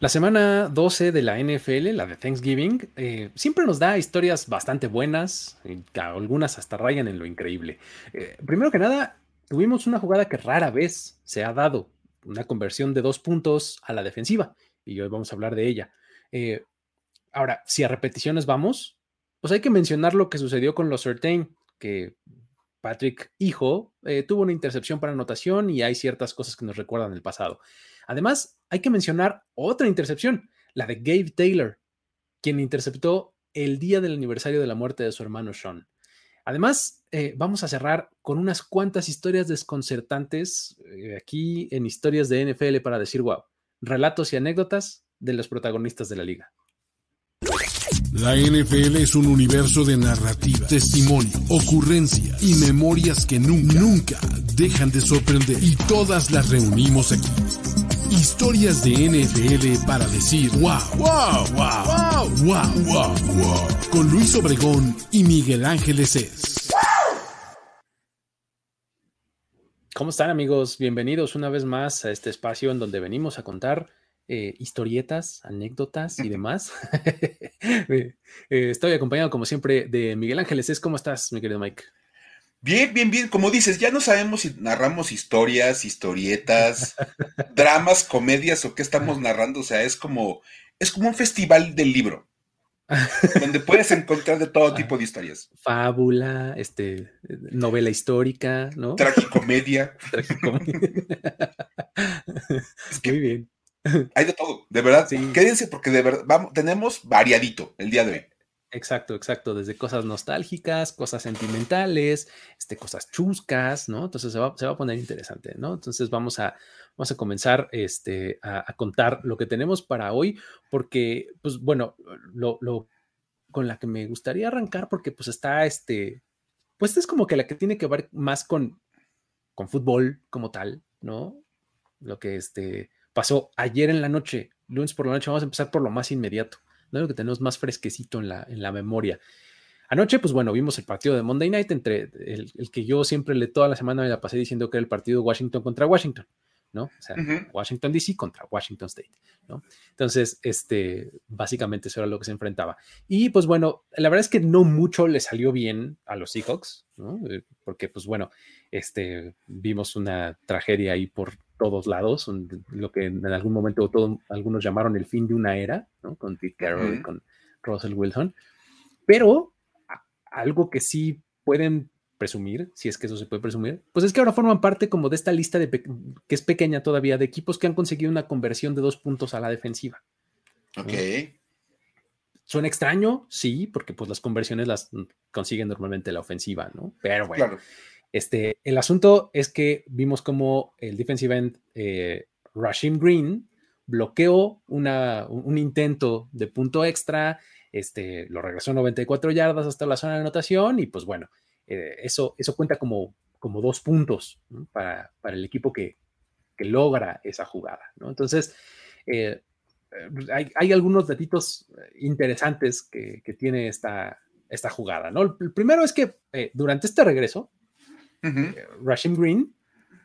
La semana 12 de la NFL, la de Thanksgiving, eh, siempre nos da historias bastante buenas, algunas hasta rayan en lo increíble. Eh, primero que nada, tuvimos una jugada que rara vez se ha dado, una conversión de dos puntos a la defensiva, y hoy vamos a hablar de ella. Eh, ahora, si a repeticiones vamos, pues hay que mencionar lo que sucedió con los Certain, que Patrick Hijo tuvo una intercepción para anotación y hay ciertas cosas que nos recuerdan el pasado. Además, hay que mencionar otra intercepción, la de Gabe Taylor, quien interceptó el día del aniversario de la muerte de su hermano Sean. Además, eh, vamos a cerrar con unas cuantas historias desconcertantes eh, aquí en historias de NFL para decir, wow, relatos y anécdotas de los protagonistas de la liga. La NFL es un universo de narrativa, testimonio, ocurrencia y memorias que nunca, nunca dejan de sorprender. Y todas las reunimos aquí Historias de NFL para decir wow, wow, wow, wow, wow, wow, wow. Con Luis Obregón y Miguel Ángeles es. ¿Cómo están amigos? Bienvenidos una vez más a este espacio en donde venimos a contar eh, historietas, anécdotas y demás. Eh, estoy acompañado como siempre de Miguel Ángeles. Es ¿Cómo estás, mi querido Mike? Bien, bien, bien. Como dices, ya no sabemos si narramos historias, historietas, dramas, comedias o qué estamos narrando. O sea, es como, es como un festival del libro. donde puedes encontrar de todo tipo de historias. Fábula, este, novela histórica, ¿no? Tragicomedia. Tragicomedia. es que, Muy bien. Hay de todo, de verdad. Quédense porque de verdad vamos, tenemos variadito el día de hoy. Exacto, exacto, desde cosas nostálgicas, cosas sentimentales, este, cosas chuscas, ¿no? Entonces se va, se va a poner interesante, ¿no? Entonces vamos a, vamos a comenzar este, a, contar lo que tenemos para hoy, porque, pues bueno, lo, lo, con la que me gustaría arrancar, porque pues está este, pues es como que la que tiene que ver más con, con fútbol como tal, ¿no? Lo que este, pasó ayer en la noche, lunes por la noche, vamos a empezar por lo más inmediato. ¿No? Lo que tenemos más fresquecito en la, en la memoria. Anoche, pues bueno, vimos el partido de Monday Night entre el, que yo siempre le toda la semana me la pasé diciendo que era el partido Washington contra Washington, ¿no? O sea, Washington DC contra Washington State, ¿no? Entonces, este, básicamente eso era lo que se enfrentaba. Y pues bueno, la verdad es que no mucho le salió bien a los Seahawks, ¿no? Eh, porque pues bueno, este, vimos una tragedia ahí por todos lados, lo que en algún momento todo, algunos llamaron el fin de una era, ¿no? con Pete Carroll y con Russell Wilson. Pero algo que sí pueden presumir, si es que eso se puede presumir, pues es que ahora forman parte como de esta lista de que es pequeña todavía de equipos que han conseguido una conversión de dos puntos a la defensiva. Ok. Suena extraño, sí, porque pues las conversiones las consiguen normalmente la ofensiva, ¿no? Pero bueno, claro. Este, el asunto es que vimos como el defensive end eh, Rashim Green bloqueó un intento de punto extra, este, lo regresó 94 yardas hasta la zona de anotación y pues bueno, eh, eso, eso cuenta como, como dos puntos para, el equipo que, logra esa jugada. Entonces, eh, hay, algunos datitos interesantes que, tiene esta, esta jugada. ¿no? El primero es que durante este regreso, eh, Rashim Green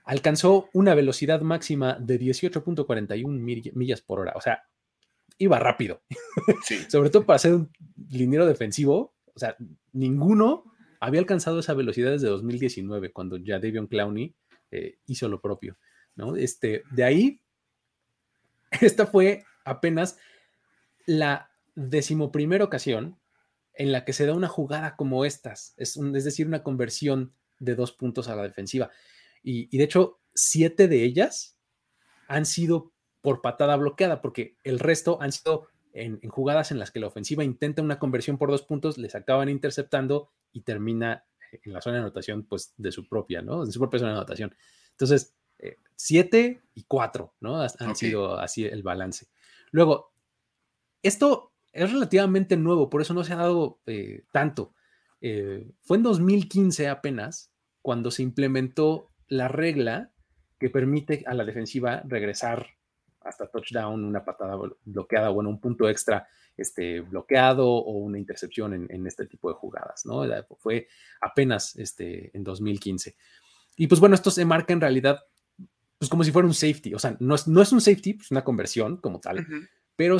alcanzó una velocidad máxima de 18.41 millas por hora. O sea, iba rápido. Sobre todo para ser un liniero defensivo. O sea, ninguno había alcanzado esa velocidad desde 2019, cuando ya Davion Clowney eh, hizo lo propio. ¿no? Este, de ahí, esta fue apenas la decimoprimera ocasión en la que se da una jugada como estas, es, es decir, una conversión de dos puntos a la defensiva. Y, de hecho, siete de ellas han sido por patada bloqueada, porque el resto han sido en, jugadas en las que la ofensiva intenta una conversión por dos puntos, les acaban interceptando y termina en la zona de anotación, pues de su propia, ¿no? De su propia zona de anotación. Entonces, eh, siete y cuatro, ¿no? Han sido así el balance. Luego, esto es relativamente nuevo, por eso no se ha dado eh, tanto. Eh, fue en 2015 apenas cuando se implementó la regla que permite a la defensiva regresar hasta touchdown, una patada bloqueada, bueno, un punto extra este, bloqueado o una intercepción en, este tipo de jugadas, ¿no? Fue apenas este, en 2015. Y pues bueno, esto se marca en realidad pues como si fuera un safety, o sea, no es, no es un safety, es una conversión como tal, pero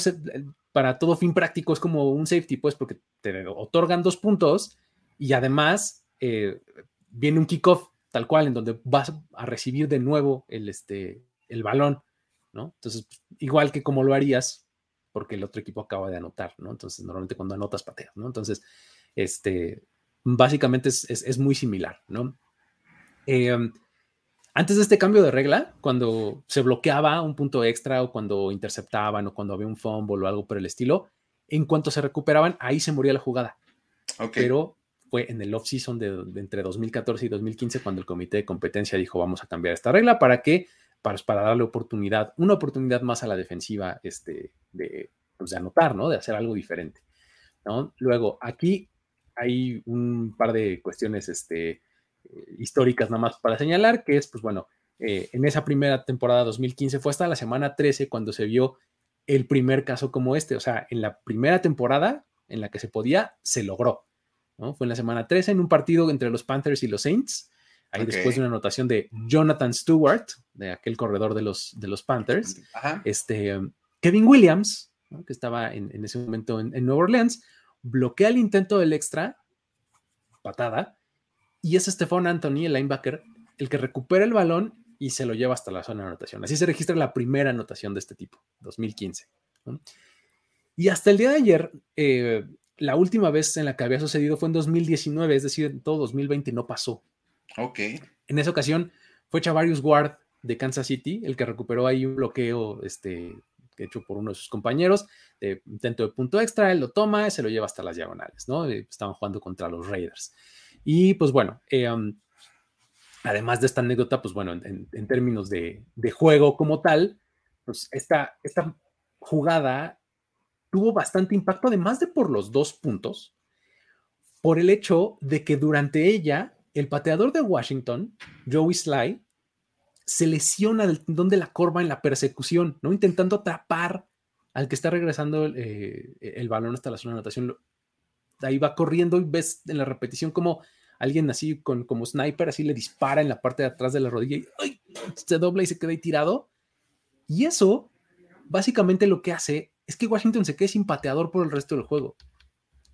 para todo fin práctico es como un safety, pues porque te otorgan dos puntos y además eh, viene un kickoff tal cual en donde vas a recibir de nuevo el, este, el balón, ¿no? Entonces, igual que como lo harías, porque el otro equipo acaba de anotar, ¿no? Entonces, normalmente cuando anotas pateas, ¿no? Entonces, este, básicamente es, muy similar, ¿no? Em, antes de este cambio de regla, cuando se bloqueaba un punto extra o cuando interceptaban o cuando había un fumble o algo por el estilo, en cuanto se recuperaban, ahí se moría la jugada. Pero fue en el off-season de, entre 2014 y 2015 cuando el comité de competencia dijo vamos a cambiar esta regla para que para, darle oportunidad, una oportunidad más a la defensiva este, de, pues, de anotar, ¿no? De hacer algo diferente. Luego, aquí hay un par de cuestiones este, históricas nada más para señalar, que es, pues bueno, eh, en esa primera temporada 2015 fue hasta la semana 13 cuando se vio el primer caso como este, o sea, en la primera temporada en la que se podía, se logró, ¿no? Fue en la semana 13 en un partido entre los Panthers y los Saints, ahí después de una anotación de Jonathan Stewart, de aquel corredor de los, de los Panthers, este, Kevin Williams, que estaba en, ese momento en, en Nueva Orleans, bloquea el intento del extra, patada, y es Stephon Anthony, el linebacker, el que recupera el balón y se lo lleva hasta la zona de anotación. Así se registra la primera anotación de este tipo, 2015. Y hasta el día de ayer, eh, la última vez en la que había sucedido fue en 2019, es decir, en todo 2020 no pasó. Ok. En esa ocasión fue Chavarius Ward de Kansas City el que recuperó ahí un bloqueo este, hecho por uno de sus compañeros, de intento de punto extra, él lo toma, se lo lleva hasta las diagonales, ¿no? Eh, estaban jugando contra los Raiders. Y pues bueno, eh, um, además de esta anécdota, pues bueno, en, términos de, juego como tal, pues esta, esta jugada tuvo bastante impacto, además de por los dos puntos, por el hecho de que durante ella, el pateador de Washington, Joey Sly, se lesiona del tendón de la corva en la persecución, ¿no? Intentando atrapar al que está regresando eh, el balón hasta la zona de anotación ahí va corriendo y ves en la repetición como alguien así con, como sniper así le dispara en la parte de atrás de la rodilla y se dobla y se queda ahí tirado. Y eso básicamente lo que hace es que Washington se quede sin pateador por el resto del juego.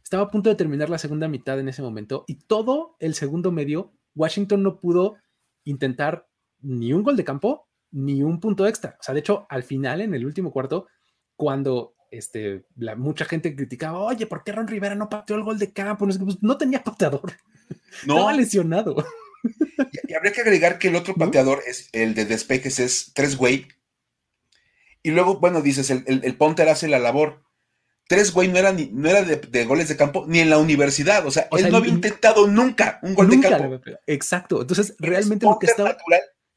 Estaba a punto de terminar la segunda mitad en ese momento y todo el segundo medio Washington no pudo intentar ni un gol de campo ni un punto extra. O sea, de hecho, al final, en el último cuarto, cuando este, la, mucha gente criticaba, oye, ¿por qué Ron Rivera no pateó el gol de campo? No, pues, no tenía pateador. No. Estaba lesionado. Y, habría que agregar que el otro pateador es el de despejes, es tres güey. Y luego, bueno, dices, el, el, Ponter hace la labor. Tres güey no era, ni, no era de, goles de campo ni en la universidad. O sea, él no había intentado nunca un gol de campo. Exacto. Entonces, realmente lo que estaba.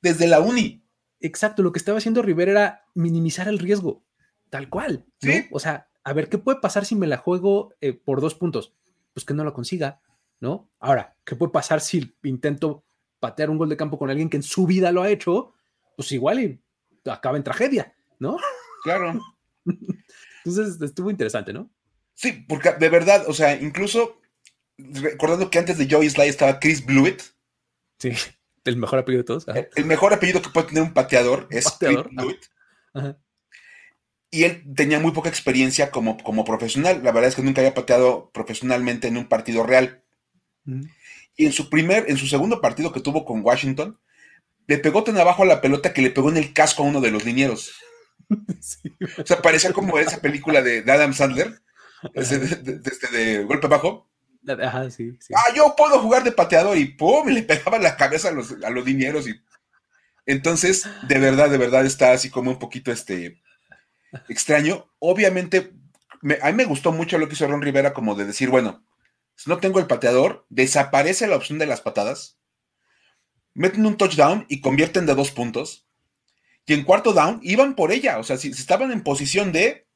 desde la uni. Exacto. Lo que estaba haciendo Rivera era minimizar el riesgo. Tal cual. ¿Sí? O sea, a ver, ¿qué puede pasar si me la juego eh, por dos puntos? Pues que no lo consiga, ¿no? Ahora, ¿qué puede pasar si intento patear un gol de campo con alguien que en su vida lo ha hecho? Pues igual y acaba en tragedia, ¿no? Claro. Entonces estuvo interesante, ¿no? Sí, porque de verdad, o sea, incluso recordando que antes de Joey Sly estaba Chris Blewett. Sí, el mejor apellido de todos. El, mejor apellido que puede tener un pateador es Chris Blewett. Ajá y él tenía muy poca experiencia como, como profesional. La verdad es que nunca había pateado profesionalmente en un partido real. Y en su primer, en su segundo partido que tuvo con Washington, le pegó tan abajo a la pelota que le pegó en el casco a uno de los linieros. O sea, parecía como esa película de, Adam Sandler, desde de, golpe bajo. Ajá, sí, Ah, yo puedo jugar de pateador y ¡pum! le pegaba la cabeza a los, a los linieros. Y... Entonces, de verdad, de verdad está así como un poquito este extraño. Obviamente, a mí me gustó mucho lo que hizo Ron Rivera, como de decir, bueno, si no tengo el pateador, desaparece la opción de las patadas, meten un touchdown y convierten de dos puntos. Y en cuarto down iban por ella, o sea, si, estaban en posición de,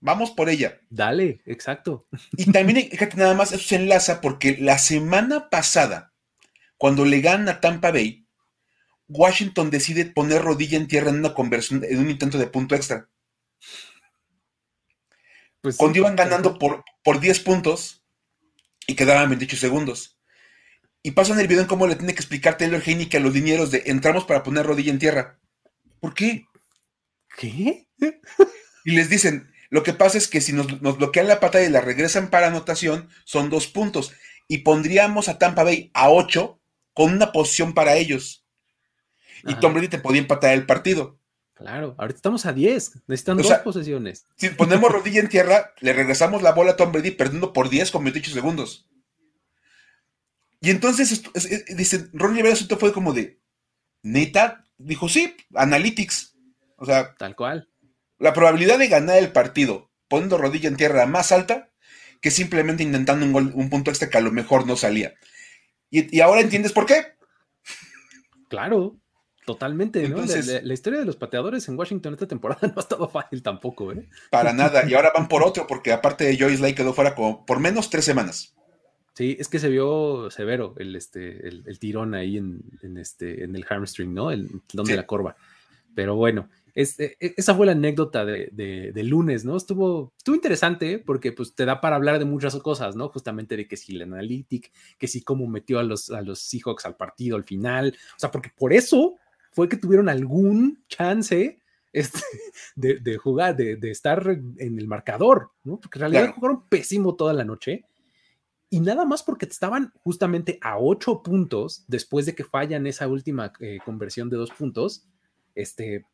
vamos por ella. Dale, exacto. Y también fíjate nada más, eso se enlaza porque la semana pasada, cuando le ganan a Tampa Bay, Washington decide poner rodilla en tierra en una conversión, en un intento de punto extra. Pues cuando iban ganando por, por 10 puntos y quedaban 28 segundos. Y pasan el video en cómo le tiene que explicar Taylor Haney a los dineros de entramos para poner rodilla en tierra. ¿Por qué? ¿Qué? Y les dicen, Lo que pasa es que si nos, bloquean la pata y la regresan para anotación, son dos puntos. Y pondríamos a Tampa Bay a ocho con una posición para ellos. Y Tom Brady te podía empatar el partido. Claro, ahorita estamos a 10, necesitan dos posesiones. Si ponemos rodilla en tierra, le regresamos la bola a Tom Brady perdiendo por 10 con 28 segundos. Y entonces, dice, Ron Rivera fue como de, neta, dijo, sí, analytics. O sea, tal cual. La probabilidad de ganar el partido poniendo rodilla en tierra más alta que simplemente intentando un, un punto extra que a lo mejor no salía. Y, y ahora entiendes por qué. Claro. Totalmente, ¿no? la, historia de los pateadores en Washington esta temporada no ha estado fácil tampoco, ¿eh? Para nada. Y ahora van por otro, porque aparte de Joyce Lake quedó fuera como por menos tres semanas. Sí, es que se vio severo el, este, el, tirón ahí en, este, en el hamstring, ¿no? El donde de la corva. Pero bueno, este, esa fue la anécdota de, lunes, ¿no? Estuvo, estuvo interesante porque pues te da para hablar de muchas cosas, ¿no? Justamente de que si el analytic, que si cómo metió a los, a los Seahawks al partido al final. O sea, porque por eso fue que tuvieron algún chance este, de, jugar, de, estar en el marcador, ¿no? Porque en realidad jugaron pésimo toda la noche. Y nada más porque estaban justamente a ocho puntos después de que fallan esa última eh, conversión de dos puntos, este,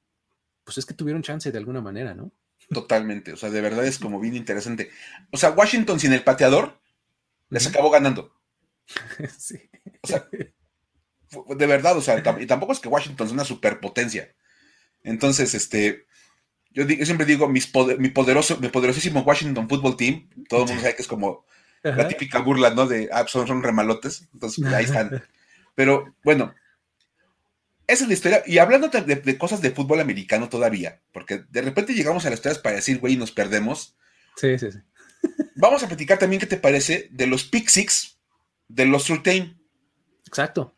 pues es que tuvieron chance de alguna manera, ¿no? Totalmente, o sea, de verdad es como bien interesante. O sea, Washington sin el pateador les acabó ganando. sí. O sea, de verdad, o sea, y tampoco es que Washington es una superpotencia. Entonces, este, yo, siempre digo, mi, poderoso, mi poderosísimo Washington Football Team, todo el mundo sabe que es como la típica burla, ¿no? De, ah, son, remalotes, entonces pues, ahí están. Pero bueno, esa es la historia. Y hablando de, cosas de fútbol americano todavía, porque de repente llegamos a las historias para decir, güey, nos perdemos. Sí, sí, sí. Vamos a platicar también qué te parece de los Pick Six de los Surtain. Exacto.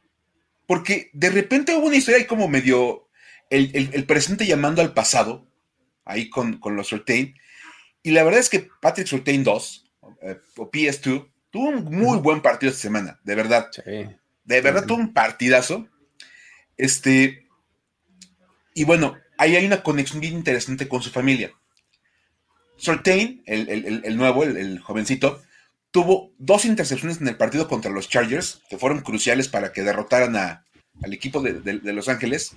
Porque de repente hubo una historia ahí como medio el, presente llamando al pasado, ahí con, los Surtain. Y la verdad es que Patrick Surtain 2, eh, o PS2, tuvo un muy buen partido esta semana, de verdad. De verdad tuvo un partidazo. Este, y bueno, ahí hay una conexión bien interesante con su familia. Surtain, el, nuevo, el, jovencito, tuvo dos intercepciones en el partido contra los Chargers, que fueron cruciales para que derrotaran al equipo de, Los Ángeles.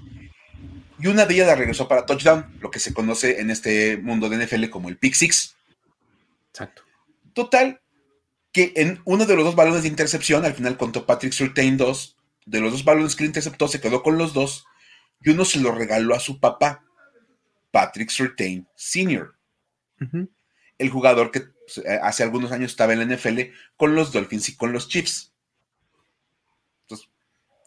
Y una de ellas la regresó para touchdown, lo que se conoce en este mundo de NFL como el pick six. Exacto. Total, que en uno de los dos balones de intercepción, al final contó Patrick Surtain dos, de los dos balones que le interceptó, se quedó con los dos, y uno se lo regaló a su papá, Patrick Surtain Sr. El jugador que pues, eh, hace algunos años estaba en la NFL con los Dolphins y con los Chiefs. Entonces,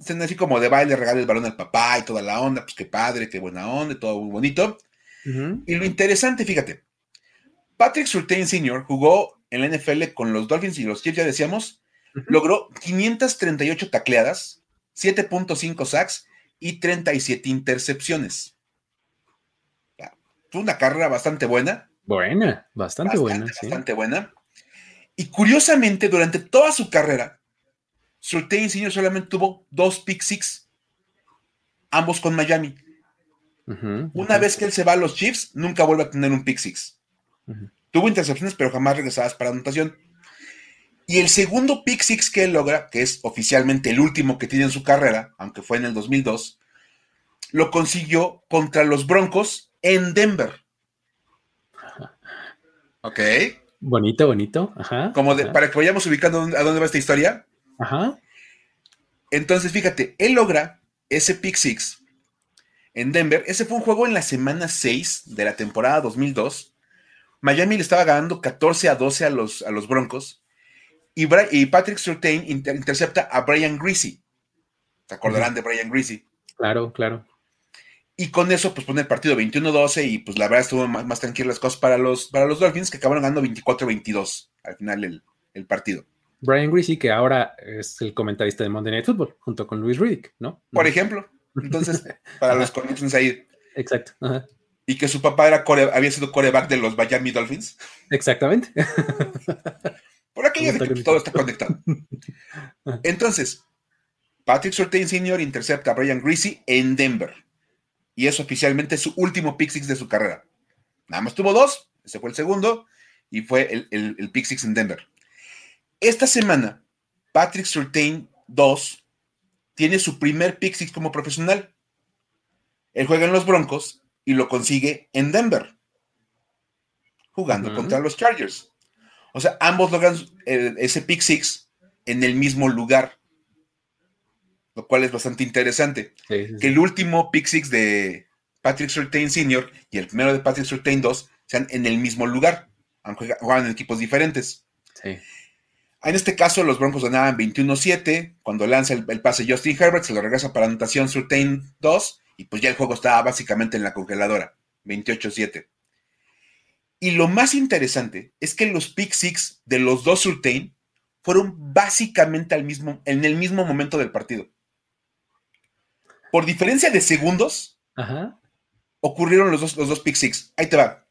están así como de baile, regala el balón al papá y toda la onda, pues qué padre, qué buena onda, todo muy bonito. Y lo interesante, fíjate, Patrick Surtain Sr. jugó en la NFL con los Dolphins y los Chiefs, ya decíamos, logró 538 tacleadas, 7.5 sacks y 37 intercepciones. Fue una carrera bastante buena. Buena, bastante, buena. Bastante buena. Y curiosamente, durante toda su carrera, Surtain Senior solamente tuvo dos pick six, ambos con Miami. Una vez que él se va a los Chiefs, nunca vuelve a tener un pick six. Tuvo intercepciones, pero jamás regresadas para anotación. Y el segundo pick six que él logra, que es oficialmente el último que tiene en su carrera, aunque fue en el 2002, lo consiguió contra los Broncos en Denver. Ok. Bonito, bonito. Ajá. Como para que vayamos ubicando a dónde va esta historia. Ajá. Entonces, fíjate, él logra ese pick six en Denver. Ese fue un juego en la semana 6 de la temporada 2002. Miami le estaba ganando 14 a 12 a los, a los Broncos. Y, y Patrick Surtain intercepta a Brian Greasy. ¿Se acordarán de Brian Greasy? Claro, claro. Y con eso, pues pone el partido 21-12 y pues la verdad estuvo más, más tranquilas las cosas para los, para los Dolphins que acabaron ganando 24-22 al final el, partido. Brian Greasy, que ahora es el comentarista de Monday Night Football, junto con Luis Riddick, ¿no? Por ejemplo. Entonces, para los connections ahí. Exacto. Y que su papá era había sido coreback de los Miami Dolphins. Exactamente. Por aquello de que todo está conectado. Entonces, Patrick Surtain Sr. intercepta a Brian Greasy en Denver y es oficialmente su último pick six de su carrera. Nada más tuvo dos, Ese fue el segundo y fue el, el, pick six en Denver. Esta semana, Patrick Surtain 2 tiene su primer pick six como profesional. Él juega en los Broncos y lo consigue en Denver, jugando contra los Chargers. O sea, ambos logran eh, ese pick six en el mismo lugar, lo cual es bastante interesante. Que el último pick six de Patrick Surtain Sr. y el primero de Patrick Surtain 2 sean en el mismo lugar, aunque juegan en equipos diferentes. En este caso, los Broncos ganaban 21-7. Cuando lanza el, pase Justin Herbert, se lo regresa para anotación Surtain 2. Y pues ya el juego estaba básicamente en la congeladora. 28-7. Y lo más interesante es que los pick six de los dos Surtain fueron básicamente al mismo, en el mismo momento del partido. Por diferencia de segundos, ocurrieron los dos, los dos pick six. Ahí te va.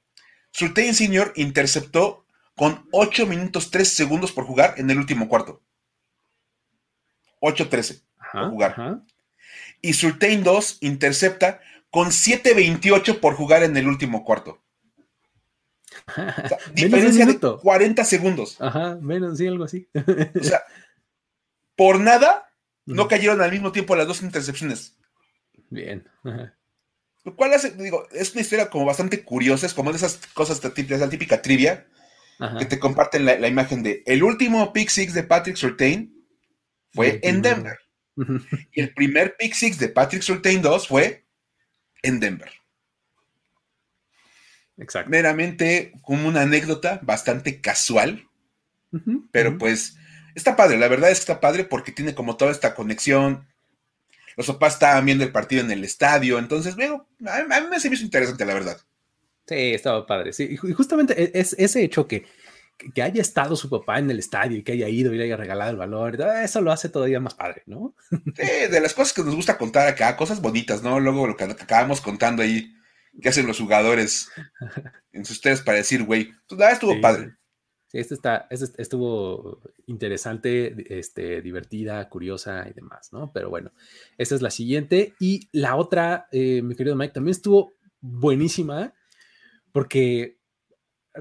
Surtain Sr. interceptó con 8 minutos 3 segundos por jugar en el último cuarto. 8-13 por jugar. Y Surtain 2 intercepta con 7-28 por jugar en el último cuarto. diferencia de 40 segundos. Ajá, menos, sí, algo así. o sea, por nada no cayeron al mismo tiempo las dos intercepciones. Bien. Lo cual hace, digo, es una historia como bastante curiosa, es como de esas cosas, esa típica trivia, que te comparten la, imagen de el último pick six de Patrick Surtain fue en Denver. Y el primer pick six de Patrick Surtain 2 fue en Denver. Exacto. Meramente como una anécdota bastante casual, pero pues está padre, la verdad es que está padre porque tiene como toda esta conexión. Los papás estaban viendo el partido en el estadio, entonces, veo, a, mí me se me hizo interesante, la verdad. Sí, estaba padre. Sí, y justamente e, es ese hecho que, haya estado su papá en el estadio y que haya ido y le haya regalado el valor, eso lo hace todavía más padre, ¿no? Sí, de las cosas que nos gusta contar acá, cosas bonitas, ¿no? Luego lo que acabamos contando ahí, que hacen los jugadores en sus ustedes para decir, güey, pues nada, estuvo padre. Sí, esto está, este estuvo interesante, este, divertida, curiosa y demás, ¿no? Pero bueno, esta es la siguiente. Y la otra, eh, mi querido Mike, también estuvo buenísima, porque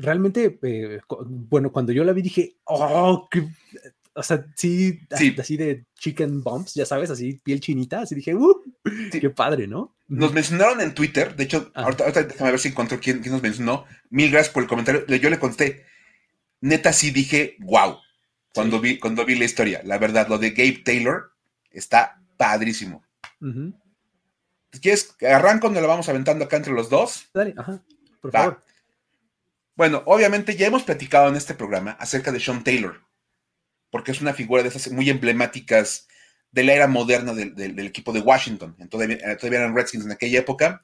realmente, eh, bueno, cuando yo la vi dije, oh, o sea, sí, así de chicken bumps, ya sabes, así piel chinita, así dije, uh, qué padre, ¿no? Nos mencionaron en Twitter, de hecho, ahorita, déjame ver si encuentro quién, nos mencionó. Mil gracias por el comentario. Yo le contesté, neta sí dije, wow, cuando, vi, cuando vi la historia. La verdad, lo de Gabe Taylor está padrísimo. ¿Quieres arranco donde lo vamos aventando acá entre los dos? Dale, ajá, por favor. Bueno, obviamente ya hemos platicado en este programa acerca de Sean Taylor, porque es una figura de esas muy emblemáticas de la era moderna del, equipo de Washington. Todavía, eh, todavía, eran Redskins en aquella época.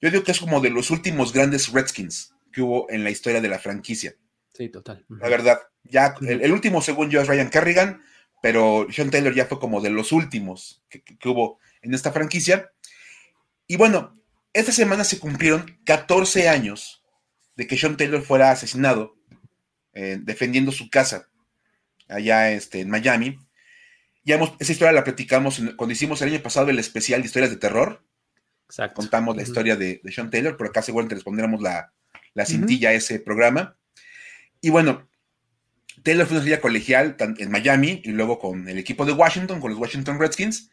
Yo digo que es como de los últimos grandes Redskins que hubo en la historia de la franquicia. Sí, total. La verdad, ya el, último según yo es Ryan Kerrigan, pero Sean Taylor ya fue como de los últimos que, que hubo en esta franquicia. Y bueno, esta semana se cumplieron 14 años de que Sean Taylor fuera asesinado eh, defendiendo su casa allá este, en Miami. Ya hemos, esa historia la platicamos cuando hicimos el año pasado el especial de historias de terror. Exacto. Contamos la historia de, Sean Taylor, pero acá seguramente les pondremos la, la cintilla a ese programa. Y bueno, Taylor fue una estrella colegial en Miami y luego con el equipo de Washington, con los Washington Redskins.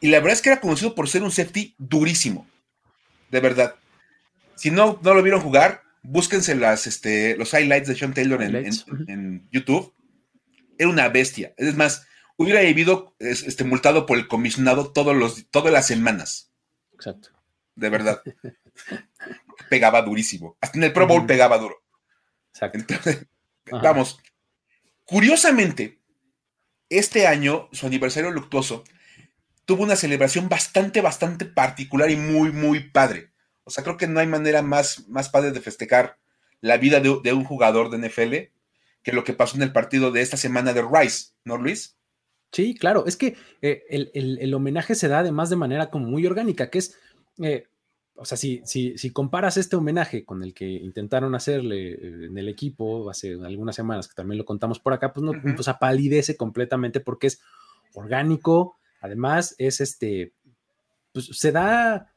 Y la verdad es que era conocido por ser un safety durísimo. De verdad. Si no, no lo vieron jugar, búsquense las, este, los highlights de Sean Taylor en, YouTube. Era una bestia. Es más, hubiera vivido este, multado por el comisionado todos los, todas las semanas. Exacto. De verdad. pegaba durísimo. Hasta en el Pro Bowl pegaba duro. Exacto. vamos. Curiosamente, este año, su aniversario luctuoso, tuvo una celebración bastante, bastante particular y muy, muy padre. O sea, creo que no hay manera más, más padre de festejar la vida de, un jugador de NFL que lo que pasó en el partido de esta semana de Rice, ¿no, Luis? Sí, claro, es que eh, el, homenaje se da además de manera como muy orgánica, que es, eh, o sea, si, si, si, comparas este homenaje con el que intentaron hacerle eh, en el equipo hace algunas semanas, que también lo contamos por acá, pues no, pues apalidece completamente porque es orgánico, además es este, pues se da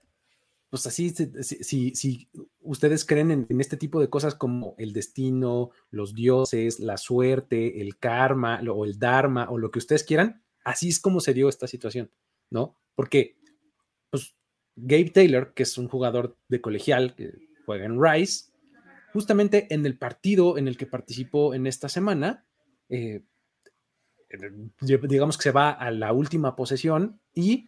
pues así, si, si, ustedes creen en, este tipo de cosas como el destino, los dioses, la suerte, el karma o el dharma o lo que ustedes quieran, así es como se dio esta situación, ¿no? Porque, pues, Gabe Taylor, que es un jugador de colegial que juega en Rice, justamente en el partido en el que participó en esta semana, eh, digamos que se va a la última posesión y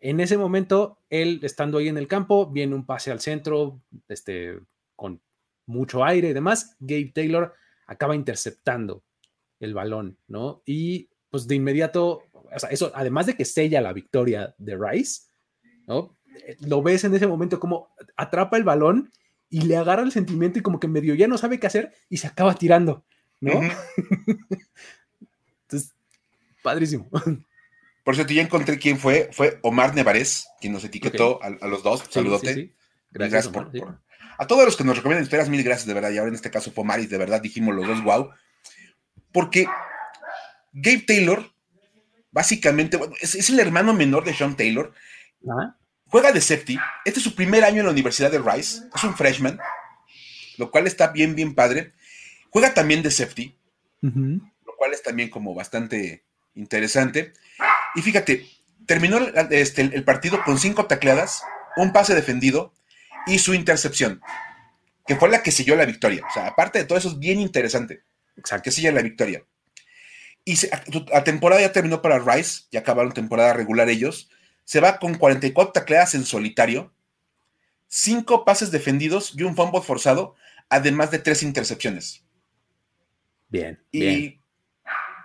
en ese momento, él estando ahí en el campo, viene un pase al centro, este, con mucho aire y demás. Gabe Taylor acaba interceptando el balón, ¿no? Y pues de inmediato, o sea, eso, además de que sella la victoria de Rice, ¿no? Lo ves en ese momento como atrapa el balón y le agarra el sentimiento y como que medio ya no sabe qué hacer y se acaba tirando, ¿no? Entonces, padrísimo. Por cierto, ya encontré quién fue. Fue Omar Nevarez, quien nos etiquetó a, los dos. Saludote. Gracias, por, A todos los que nos recomiendan historias, mil gracias, de verdad. Y ahora en este caso fue Omar y de verdad dijimos los dos, wow. Porque Gabe Taylor, básicamente, es, el hermano menor de Sean Taylor. Juega de safety. Este es su primer año en la Universidad de Rice. Es un freshman, lo cual está bien, bien padre. Juega también de safety, lo cual es también como bastante interesante. Y fíjate, terminó este, el partido con cinco tacleadas, un pase defendido y su intercepción, que fue la que selló la victoria. O sea, aparte de todo eso, es bien interesante. Exacto. Que sella la victoria. Y la temporada ya terminó para Rice, ya acabaron temporada regular ellos. Se va con 44 tacleadas en solitario, cinco pases defendidos y un fumble forzado, además de tres intercepciones. Bien. Y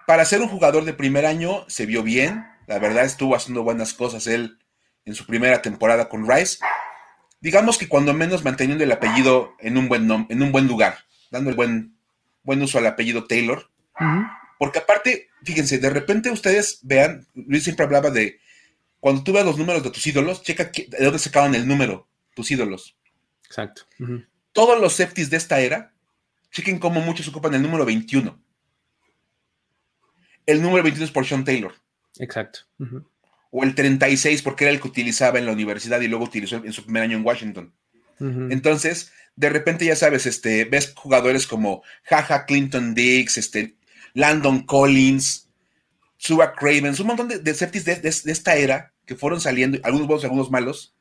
para ser un jugador de primer año, se vio bien. La verdad estuvo haciendo buenas cosas él en su primera temporada con Rice. Digamos que cuando menos manteniendo el apellido en un buen, en un buen lugar, dando el buen, buen uso al apellido Taylor. Porque aparte, fíjense, de repente ustedes vean, Luis siempre hablaba de cuando tú veas los números de tus ídolos, checa de dónde sacaban el número tus ídolos. Exacto. Todos los safeties de esta era, chequen cómo muchos ocupan el número 21. El número 21 es por Sean Taylor. Exacto. O el 36 porque era el que utilizaba en la universidad y luego utilizó en su primer año en Washington. Entonces, de repente ya sabes, este, ves jugadores como Jaja Clinton Diggs, este, Landon Collins, Suba Cravens, un montón de, de de, esta era que fueron saliendo, algunos buenos, algunos malos.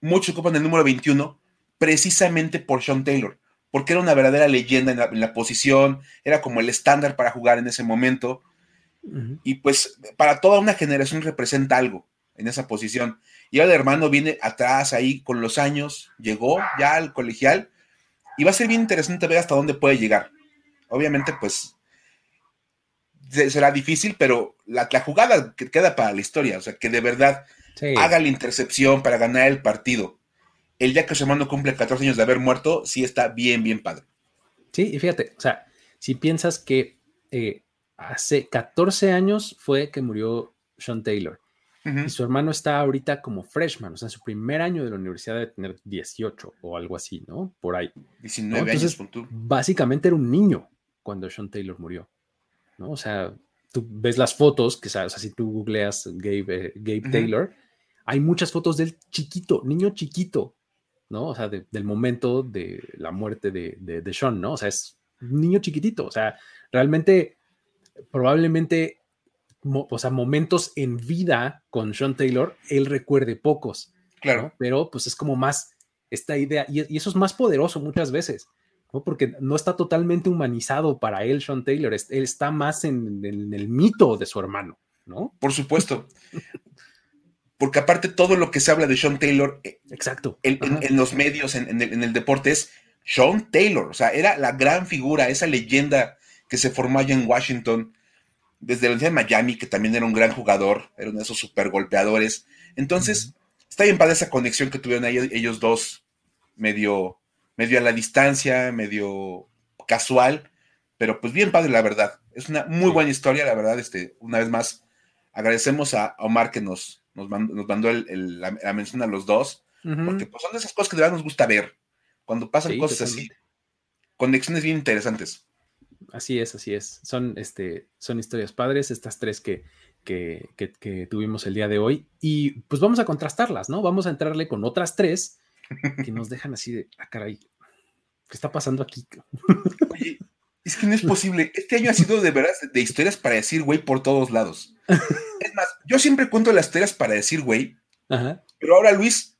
Muchos ocupan el número 21 precisamente por Sean Taylor, porque era una verdadera leyenda en la posición, era como el estándar para jugar en ese momento. Y pues para toda una generación representa algo en esa posición. Y ahora el hermano viene atrás ahí con los años, llegó ya al colegial y va a ser bien interesante ver hasta dónde puede llegar. Obviamente, pues será difícil, pero la, jugada que queda para la historia, o sea, que de verdad haga la intercepción para ganar el partido. El día que su hermano cumple 14 años de haber muerto, sí está bien, bien padre. Sí, y fíjate, o sea, si piensas que eh, hace 14 años fue que murió Sean Taylor. Y su hermano está ahorita como freshman, o sea, en su primer año de la universidad de tener 18 o algo así, ¿no? Por ahí. 19 años. Básicamente era un niño cuando Sean Taylor murió, ¿no? O sea, tú ves las fotos, que o sea, si tú googleas Gabe, eh, Taylor, hay muchas fotos del chiquito, niño chiquito, ¿no? O sea, del momento de la muerte de, de, de Sean, ¿no? O sea, es un niño chiquitito, o sea, realmente probablemente, o sea, momentos en vida con Sean Taylor, él recuerde pocos. Claro. Pero pues es como más esta idea, y, eso es más poderoso muchas veces, ¿no? Porque no está totalmente humanizado para él, Sean Taylor, él está más en, el mito de su hermano, ¿no? Por supuesto. Porque aparte todo lo que se habla de Sean Taylor eh, Exacto. En, los medios, en, el, en, el, deporte es Sean Taylor, o sea, era la gran figura, esa leyenda que se formó allá en Washington, desde la Universidad de Miami, que también era un gran jugador, era uno de esos super golpeadores. Entonces, está bien para esa conexión que tuvieron ellos, ellos dos, medio, medio a la distancia, medio casual, pero pues bien padre, la verdad. Es una muy buena historia, la verdad. Este, una vez más, agradecemos a Omar que nos, nos mandó, la, mención a los dos, porque pues, son de esas cosas que de verdad nos gusta ver. Cuando pasan cosas así, conexiones bien interesantes así es, así es. Son, este, son historias padres, estas tres que, que, tuvimos el día de hoy. Y pues vamos a contrastarlas, ¿no? Vamos a entrarle con otras tres que nos dejan así de, ah, caray, ¿qué está pasando aquí? Oye, es que no es posible. Este año ha sido de veras de historias para decir güey por todos lados. Es más, yo siempre cuento las historias para decir güey, pero ahora Luis,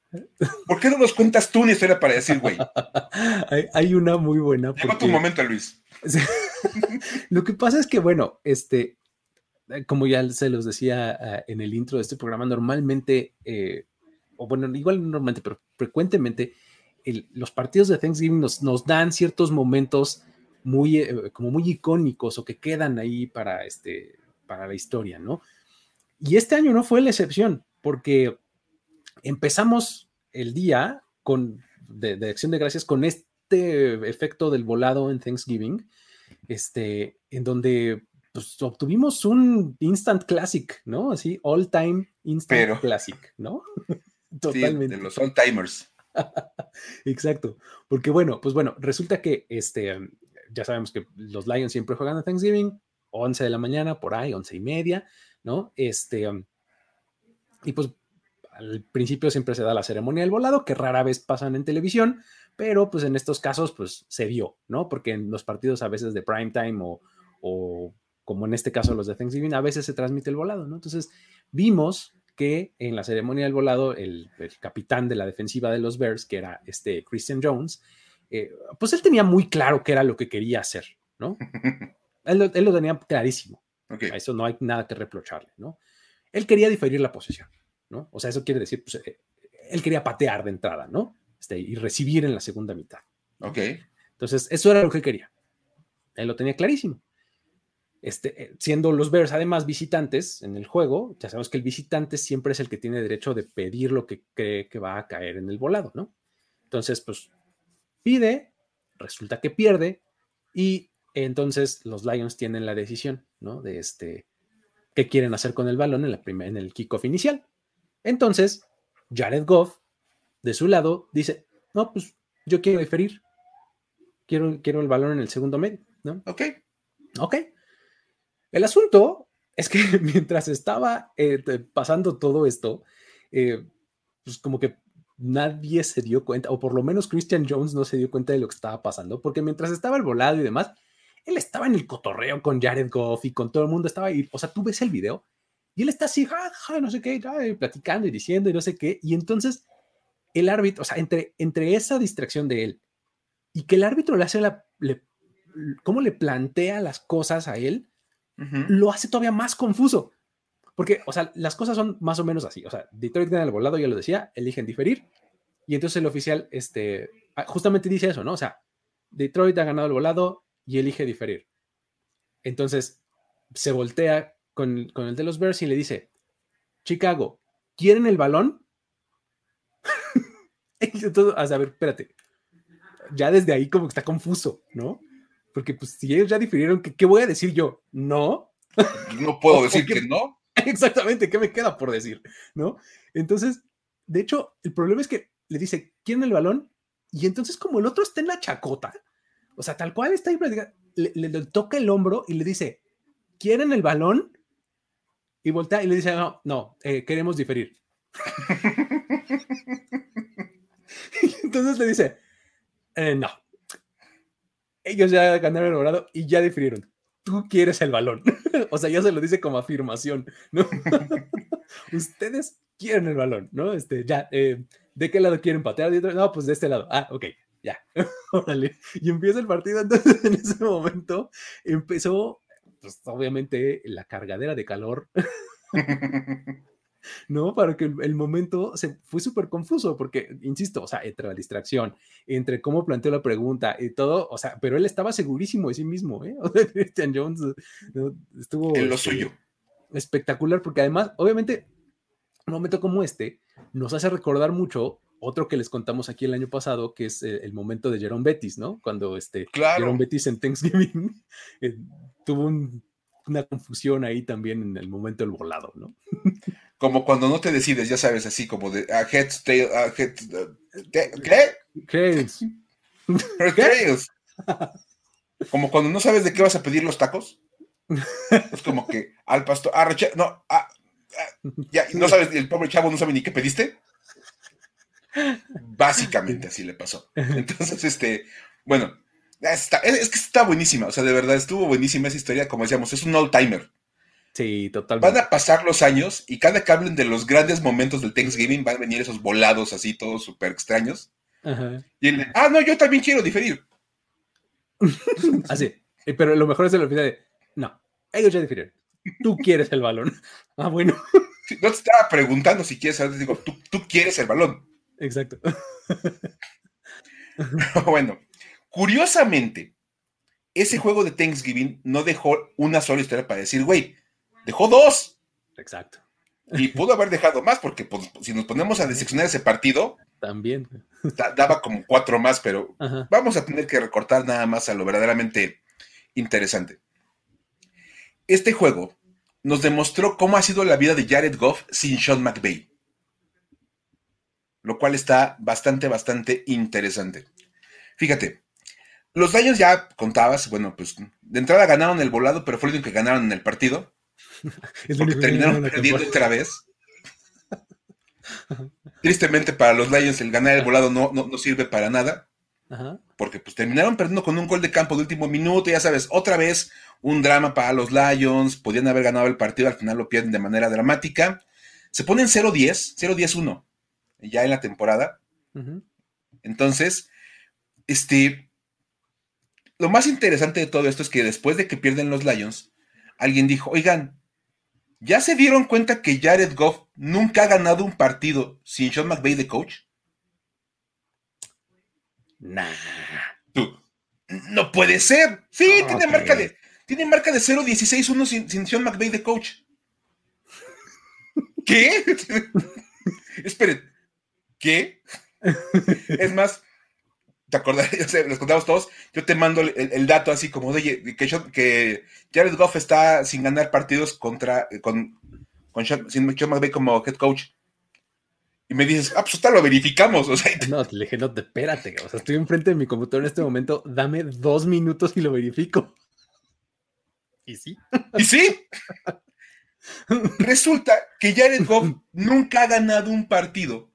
¿por qué no nos cuentas tú una historia para decir güey? hay, una muy buena. Porque... tu momento, Luis. Lo que pasa es que, bueno, este, como ya se los decía ah, en el intro de este programa, normalmente, eh, o bueno, igual normalmente, pero frecuentemente, los partidos de Thanksgiving nos, dan ciertos momentos muy, eh, como muy icónicos o que quedan ahí para, este, para la historia, ¿no? Y este año no fue la excepción, porque empezamos el día con, de, acción de gracias con este efecto del volado en Thanksgiving, este, en donde pues, obtuvimos un instant classic, ¿no? Así, all time instant classic, ¿no? Totalmente. de los all timers. Exacto, porque bueno, pues bueno, resulta que este, ya sabemos que los Lions siempre juegan a Thanksgiving, 11 de la mañana, por ahí, 11 y media, ¿no? Este, y pues al principio siempre se da la ceremonia del volado, que rara vez pasan en televisión, pero pues en estos casos pues se vio, ¿no? Porque en los partidos a veces de prime time o, o como en este caso los de Thanksgiving, a veces se transmite el volado, ¿no? Entonces vimos que en la ceremonia del volado, el, capitán de la defensiva de los Bears, que era este Christian Jones, eh, pues él tenía muy claro qué era lo que quería hacer, ¿no? él, lo, tenía clarísimo. A eso no hay nada que reprocharle, ¿no? Él quería diferir la posesión, ¿no? O sea, eso quiere decir, pues, eh, él quería patear de entrada, ¿no? Este, y recibir en la segunda mitad. Ok. Entonces, eso era lo que quería. Él lo tenía clarísimo. Este, eh, siendo los Bears además visitantes en el juego, ya sabemos que el visitante siempre es el que tiene derecho de pedir lo que cree que va a caer en el volado, ¿no? Entonces, pues pide, resulta que pierde y entonces los Lions tienen la decisión, ¿no? De este, qué quieren hacer con el balón en, la en el kickoff inicial. Entonces, Jared Goff, de su lado, dice, no, pues yo quiero diferir, quiero, quiero el balón en el segundo medio, ¿no? Ok. Ok. El asunto es que mientras estaba eh, pasando todo esto, eh, pues como que nadie se dio cuenta, o por lo menos Christian Jones no se dio cuenta de lo que estaba pasando, porque mientras estaba el volado y demás, él estaba en el cotorreo con Jared Goff y con todo el mundo, estaba ahí, o sea, tú ves el video y él está así, ja, no sé qué, platicando y diciendo y no sé qué, y entonces el árbitro, o sea, entre, entre esa distracción de él y que el árbitro le hace la, le, cómo le plantea las cosas a él, lo hace todavía más confuso. Porque, o sea, las cosas son más o menos así. O sea, Detroit gana el volado, ya lo decía, eligen diferir. Y entonces el oficial, este, ah, justamente dice eso, ¿no? O sea, Detroit ha ganado el volado y elige diferir. Entonces se voltea con, con el de los Bears y le dice, Chicago, ¿quieren el balón? entonces, a ver, espérate. Ya desde ahí como que está confuso, ¿no? Porque pues si ellos ya difirieron, ¿qué, voy a decir yo? ¿No? No puedo decir que no. Exactamente, ¿qué me queda por decir? ¿No? Entonces, de hecho, el problema es que le dice, ¿quieren el balón? Y entonces como el otro está en la chacota, o sea, tal cual está ahí, le, le, toca el hombro y le dice, ¿quieren el balón? Y voltea y le dice, no, no, eh, queremos diferir. entonces le dice, eh, no, ellos ya ganaron el volado y ya difirieron. Tú quieres el balón. o sea, ya se lo dice como afirmación, ¿no? Ustedes quieren el balón, ¿no? Este, ya, eh, ¿de qué lado quieren patear? No, pues de este lado. Ah, ok, ya. Órale. Y empieza el partido. Entonces, en ese momento empezó, pues obviamente, la cargadera de calor. ¿no? Para que el, momento se fue súper confuso, porque, insisto, o sea, entre la distracción, entre cómo planteó la pregunta y todo, o sea, pero él estaba segurísimo de sí mismo, ¿eh? O sea, Christian Jones estuvo... En lo este, suyo. Espectacular, porque además, obviamente, un momento como este nos hace recordar mucho otro que les contamos aquí el año pasado, que es eh, el, momento de Jerome Bettis, ¿no? Cuando este claro. Jerome Bettis en Thanksgiving eh, tuvo una confusión ahí también en el momento del volado, ¿no? como cuando no te decides, ya sabes, así como de a head, tail, a head, ¿qué? Tails. Tails. Como cuando no sabes de qué vas a pedir los tacos. Es como que al pastor, ah, no, ah, ah, ya, no sabes, el pobre chavo no sabe ni qué pediste. Básicamente así le pasó. Entonces, este, bueno, es, que está buenísima, o sea, de verdad estuvo buenísima esa historia, como decíamos, es un all-timer. Sí, totalmente. Van a pasar los años y cada que hablen de los grandes momentos del Thanksgiving van a venir esos volados así, todos súper extraños. Y él, ah, no, yo también quiero diferir. así, pero lo mejor es el final de, no, ellos ya difirieron. Tú quieres el balón. Ah, bueno. no te estaba preguntando si quieres, digo, tú, tú quieres el balón. Exacto. bueno, curiosamente, ese juego de Thanksgiving no dejó una sola historia para decir, güey, dejó dos. Exacto. Y pudo haber dejado más, porque pues, si nos ponemos a diseccionar ese partido, también daba como cuatro más, pero vamos a tener que recortar nada más a lo verdaderamente interesante. Este juego nos demostró cómo ha sido la vida de Jared Goff sin Sean McVay lo cual está bastante, bastante interesante. Fíjate, los Lions ya contabas, bueno, pues de entrada ganaron el volado, pero fue el único que ganaron en el partido. porque terminaron perdiendo otra vez. Tristemente para los Lions el ganar el volado no, no, sirve para nada. Porque pues terminaron perdiendo con un gol de campo de último minuto, ya sabes, otra vez un drama para los Lions, podían haber ganado el partido, al final lo pierden de manera dramática. Se ponen 0-10, 0-10-1 ya en la temporada. Entonces, este, lo más interesante de todo esto es que después de que pierden los Lions, alguien dijo, oigan, ¿ya se dieron cuenta que Jared Goff nunca ha ganado un partido sin Sean McVay de coach? Nah. Tú. No puede ser. Sí, tiene, marca de, tiene marca de 0-16-1 sin, sin Sean McVay de coach. ¿Qué? Esperen, ¿qué? es más, te acordarás, les contamos todos, yo te mando el, dato así como de que, que, Jared Goff está sin ganar partidos contra, con, con Sean, sin McVay como head coach. Y me dices, ah, pues está, lo verificamos. O sea, no, te dije, no, espérate, o sea, estoy enfrente de mi computador en este momento, dame dos minutos y lo verifico. Y sí. ¿Y sí? Resulta que Jared Goff nunca ha ganado un partido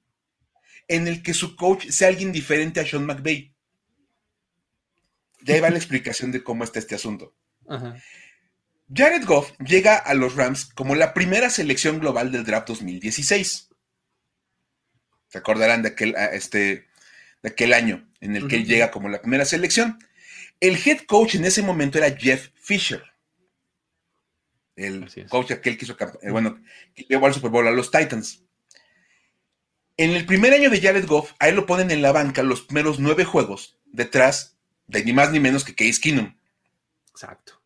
en el que su coach sea alguien diferente a Sean McVay. Ya va la explicación de cómo está este asunto. Jared Goff llega a los Rams como la primera selección global del draft 2016. Se acordarán de aquel, este, de aquel año en el que él llega como la primera selección. El head coach en ese momento era Jeff Fisher. El coach aquel que hizo, eh, bueno, que llevó al Super Bowl a los Titans. En el primer año de Jared Goff, a él lo ponen en la banca los primeros nueve juegos, detrás de ni más ni menos que Case Keenum. Exacto.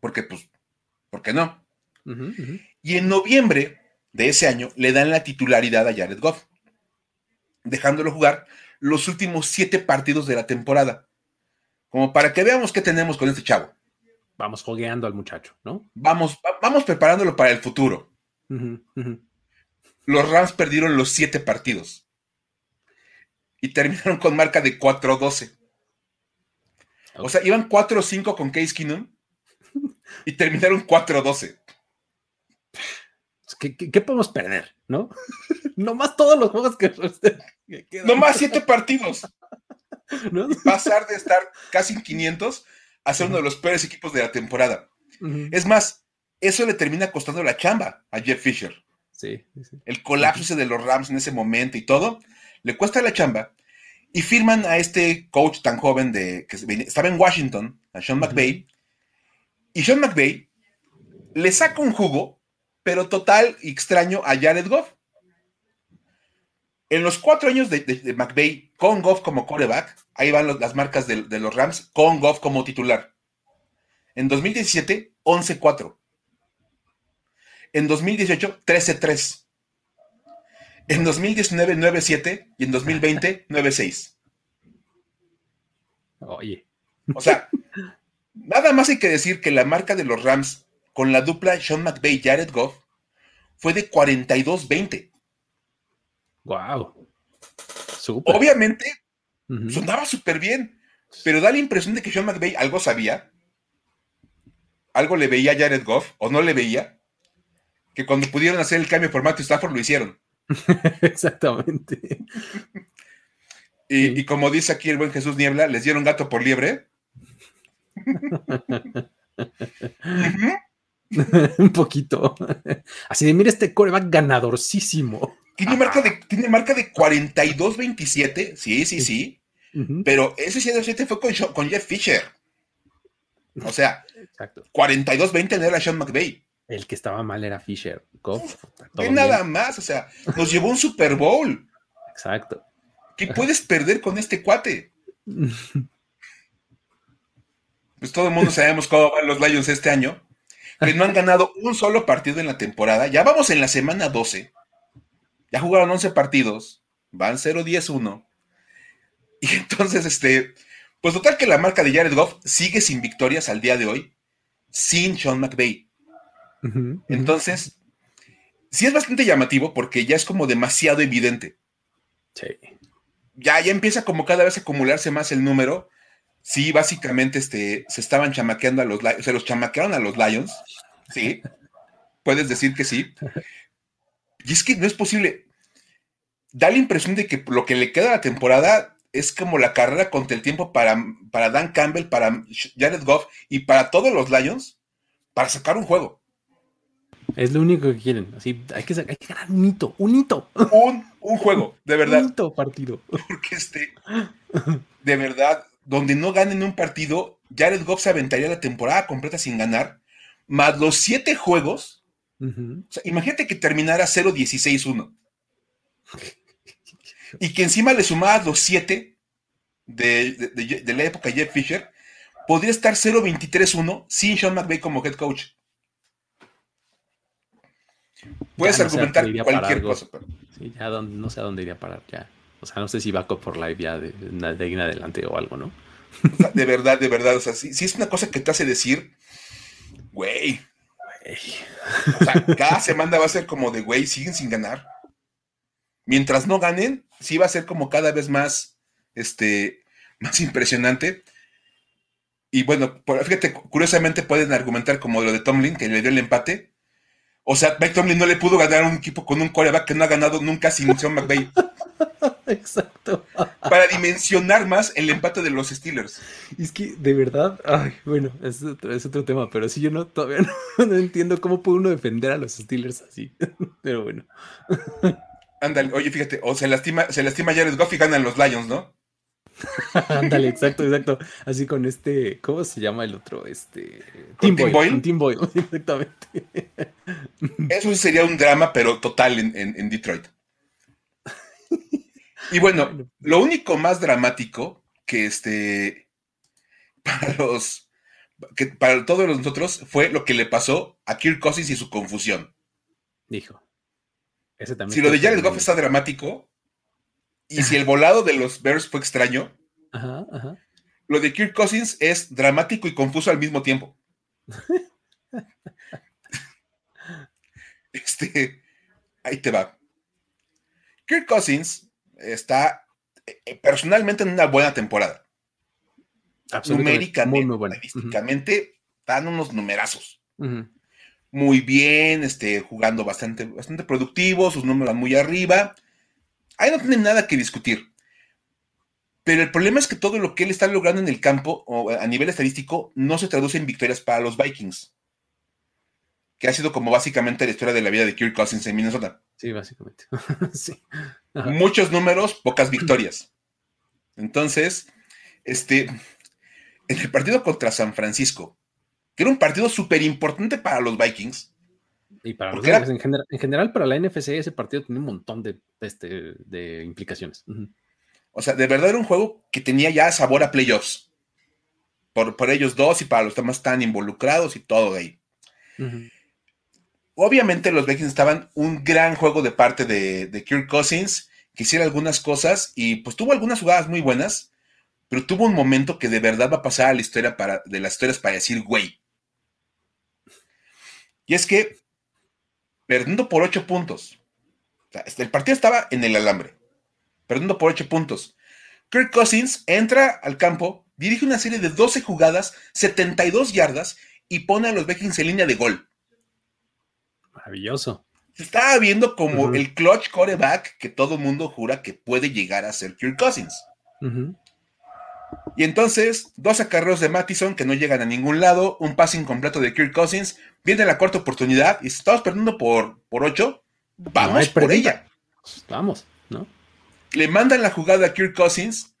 Porque, pues, ¿por qué no? Y en noviembre de ese año le dan la titularidad a Jared Goff, dejándolo jugar los últimos siete partidos de la temporada. Como para que veamos qué tenemos con este chavo. Vamos fogueando al muchacho, ¿no? Vamos, vamos preparándolo para el futuro los Rams perdieron los siete partidos y terminaron con marca de 4-12. O sea, iban 4-5 con Case Keenum y terminaron 4-12. ¿Qué, podemos perder? ¿No? Nomás todos los juegos que, quedan. Nomás siete partidos. Pasar de estar casi en 500 a ser uno de los peores equipos de la temporada. Es más, eso le termina costando la chamba a Jeff Fisher. El colapso de los Rams en ese momento y todo, le cuesta la chamba. Y firman a este coach tan joven de que estaba en Washington, a Sean McVay. Y Sean McVay le saca un jugo, pero total y extraño a Jared Goff. En los cuatro años de, de, con Goff como coreback, ahí van las marcas de, de, los Rams, con Goff como titular. En 2017, 11-4. En 2018, 13-3. En 2019, 9-7. Y en 2020, 9-6. Oye. O sea, nada más hay que decir que la marca de los Rams con la dupla Sean McVay Jared Goff fue de 42-20. Wow. Obviamente, sonaba súper bien, pero da la impresión de que Sean McVay algo sabía, algo le veía a Jared Goff o no le veía, que cuando pudieron hacer el cambio por Matthew Stafford lo hicieron. Exactamente. y, como dice aquí el buen Jesús Niebla, les dieron gato por liebre. Un poquito. Así de, mira este coreback ganadorcísimo. Tiene marca de, tiene marca de 42-27, sí, sí, sí. Pero ese 7 fue con, con, Jeff Fisher. O sea, 42-20 no era Sean McVay. El que estaba mal era Fisher. nada más, o sea, nos llevó un Super Bowl. Exacto. ¿Qué puedes perder con este cuate? Pues todo el mundo sabemos cómo van los Lions este año, que no han ganado un solo partido en la temporada. Ya vamos en la semana 12. Ya jugaron 11 partidos, van 0-10-1. Y entonces, este, pues total que la marca de Jared Goff sigue sin victorias al día de hoy, sin Sean McVay. Entonces, sí es bastante llamativo porque ya es como demasiado evidente. Sí. Ya, ya empieza como cada vez a acumularse más el número. Sí, básicamente este, se estaban chamaqueando a los Lions, se los chamaquearon a los Lions. Sí, puedes decir que sí. Y es que no es posible. Da la impresión de que lo que le queda a la temporada es como la carrera contra el tiempo para, para Dan Campbell, para Jared Goff y para todos los Lions para sacar un juego. Es lo único que quieren. Así, hay que, hay que ganar un hito, un hito. Un, un juego, de verdad. Un hito partido. Porque este, de verdad, donde no ganen un partido, Jared Goff se aventaría la temporada completa sin ganar, más los siete juegos. imagínate que terminara 0-16-1. y que encima le sumabas los siete de, de, la época Jeff Fisher, podría estar 0-23-1 sin Sean McVay como head coach. Puedes argumentar cualquier cosa. Pero... Sí, ya no sé a dónde iría a parar ya. O sea, no sé si Backup por live ya de, de ahí en adelante o algo, ¿no? de verdad, de verdad. O sea, si, es una cosa que te hace decir, güey. O sea, cada semana va a ser como de, güey, siguen sin ganar. Mientras no ganen, sí va a ser como cada vez más, este, más impresionante. Y bueno, fíjate, curiosamente pueden argumentar como lo de Tomlin, que le dio el empate. O sea, Mike Tomlin no le pudo ganar a un equipo con un coreback que no ha ganado nunca sin Sean McVay. Exacto. Para dimensionar más el empate de los Steelers. Es que, de verdad, ay, bueno, es otro, tema, pero sí yo no, todavía no, entiendo cómo puede uno defender a los Steelers así. Pero bueno. Ándale, oye, fíjate, o se lastima, se lastima Jared Goff y ganan los Lions, ¿no? Ándale, exacto, exacto. Así con este, ¿cómo se llama el otro? Este. Team Boyle. Team Boyle, exactamente. Eso sería un drama, pero total en, Detroit. Y bueno, lo único más dramático que este. Para los. Que para todos nosotros fue lo que le pasó a Kirk Cousins y su confusión. Dijo. Ese también si lo de Jared Goff está dramático, y si el volado de los Bears fue extraño, lo de Kirk Cousins es dramático y confuso al mismo tiempo. este, ahí te va. Kirk Cousins está eh, personalmente en una buena temporada. Numéricamente, muy, estadísticamente, dan unos numerazos. Muy bien, este, jugando bastante, bastante productivo, sus números muy arriba. Ahí no tienen nada que discutir. Pero el problema es que todo lo que él está logrando en el campo o a nivel estadístico no se traduce en victorias para los Vikings. Que ha sido como básicamente la historia de la vida de Kirk Cousins en Minnesota. Sí, básicamente. Muchos números, pocas victorias. Entonces, este, en el partido contra San Francisco, que era un partido súper importante para los Vikings, y para los en, general, para la NFC ese partido tiene un montón de, este, de implicaciones. O sea, de verdad era un juego que tenía ya sabor a playoffs. Por, por ellos dos y para los demás tan involucrados y todo de ahí. Obviamente los Vikings estaban un gran juego de parte de, de Kirk Cousins, que hiciera algunas cosas y pues tuvo algunas jugadas muy buenas, pero tuvo un momento que de verdad va a pasar a la historia para, de las historias para decir, güey. Y es que perdiendo por ocho puntos. Este, el partido estaba en el alambre, perdiendo por ocho puntos. Kirk Cousins entra al campo, dirige una serie de 12 jugadas, 72 yardas y pone a los Vikings en línea de gol. Maravilloso. se estaba viendo como el clutch coreback que todo el mundo jura que puede llegar a ser Kirk Cousins. Y entonces, dos acarreos de Mattison que no llegan a ningún lado, un pase incompleto de Kirk Cousins, viene la cuarta oportunidad y si estamos perdiendo por, por ocho, vamos por ella. Vamos, ¿no? Le mandan la jugada a Kirk Cousins.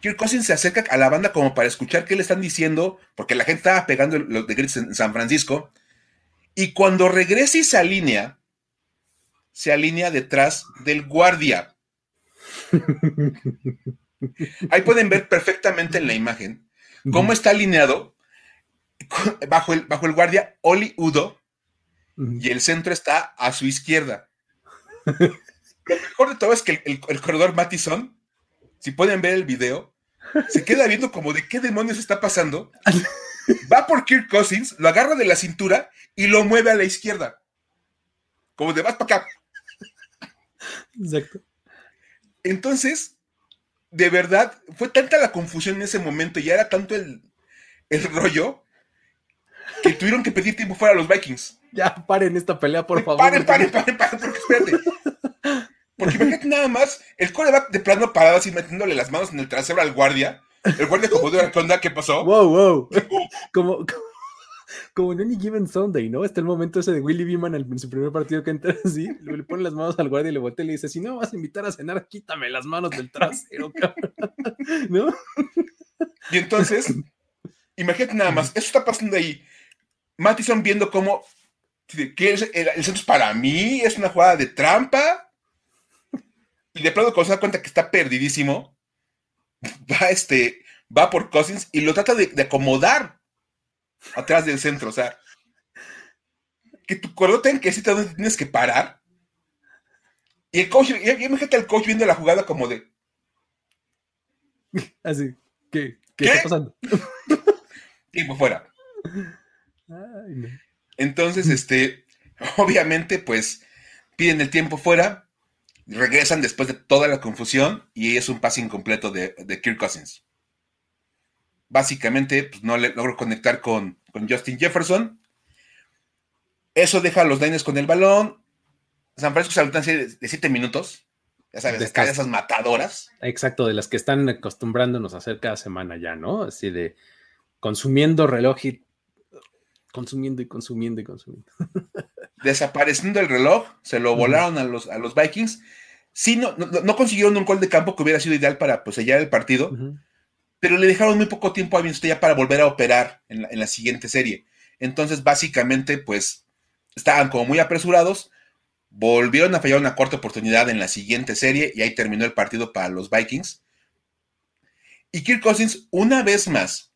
Kirk Cousins se acerca a la banda como para escuchar qué le están diciendo, porque la gente estaba pegando los de gritos en San Francisco. Y cuando regresa y se alinea, se alinea detrás del guardia. Ahí pueden ver perfectamente en la imagen cómo está alineado bajo el, bajo el guardia Oli Udo y el centro está a su izquierda. Lo mejor de todo es que el, corredor Mattison, si pueden ver el video, se queda viendo como de qué demonios está pasando. Va por Kirk Cousins, lo agarra de la cintura y lo mueve a la izquierda. Como de vas para acá. Exacto. Entonces, de verdad, fue tanta la confusión en ese momento y era tanto el, rollo que tuvieron que pedir tiempo fuera a los Vikings. Ya, paren esta pelea, por favor. Paren, paren, paren, paren, porque espérate. Porque imagínate nada más, el coreback de plano parado así metiéndole las manos en el trasero al guardia. El guardia como de onda, ¿qué pasó? Wow, wow. como, como en Any Given Sunday, ¿no? Está el momento ese de Willy Beeman en su primer partido que entra así, le pone las manos al guardia y le voltea y le dice, si no vas a invitar a cenar, quítame las manos del trasero, cabrón. ¿No? Y entonces, imagínate nada más, eso está pasando ahí. Mattison viendo cómo, que el, centro es para mí, es una jugada de trampa. Y de pronto cuando se da cuenta que está perdidísimo, va, este, va por Cousins y lo trata de acomodar atrás del centro, o sea, que tu cuerdo tenga que decirte dónde tienes que parar. Y el coach, y imagínate al coach viendo la jugada como de. Así, ¿qué, qué, está pasando? Tiempo fuera. Entonces, este, obviamente, pues piden el tiempo fuera, regresan después de toda la confusión y es un pase incompleto de, de Kirk Cousins básicamente pues, no le logro conectar con, Justin Jefferson. Eso deja a los Niners con el balón. San Francisco se distancia de 7 minutos. Ya sabes, de esas matadoras. Exacto, de las que están acostumbrándonos a hacer cada semana ya, ¿no? Así de consumiendo reloj y consumiendo y consumiendo y consumiendo. Desapareciendo el reloj, se lo volaron a los, a los Vikings. Sí, no, no, consiguieron un gol de campo que hubiera sido ideal para pues, sellar el partido pero le dejaron muy poco tiempo a ya para volver a operar en la, siguiente serie. Entonces, básicamente, pues, estaban como muy apresurados, volvieron a fallar una corta oportunidad en la siguiente serie y ahí terminó el partido para los Vikings. Y Kirk Cousins, una vez más,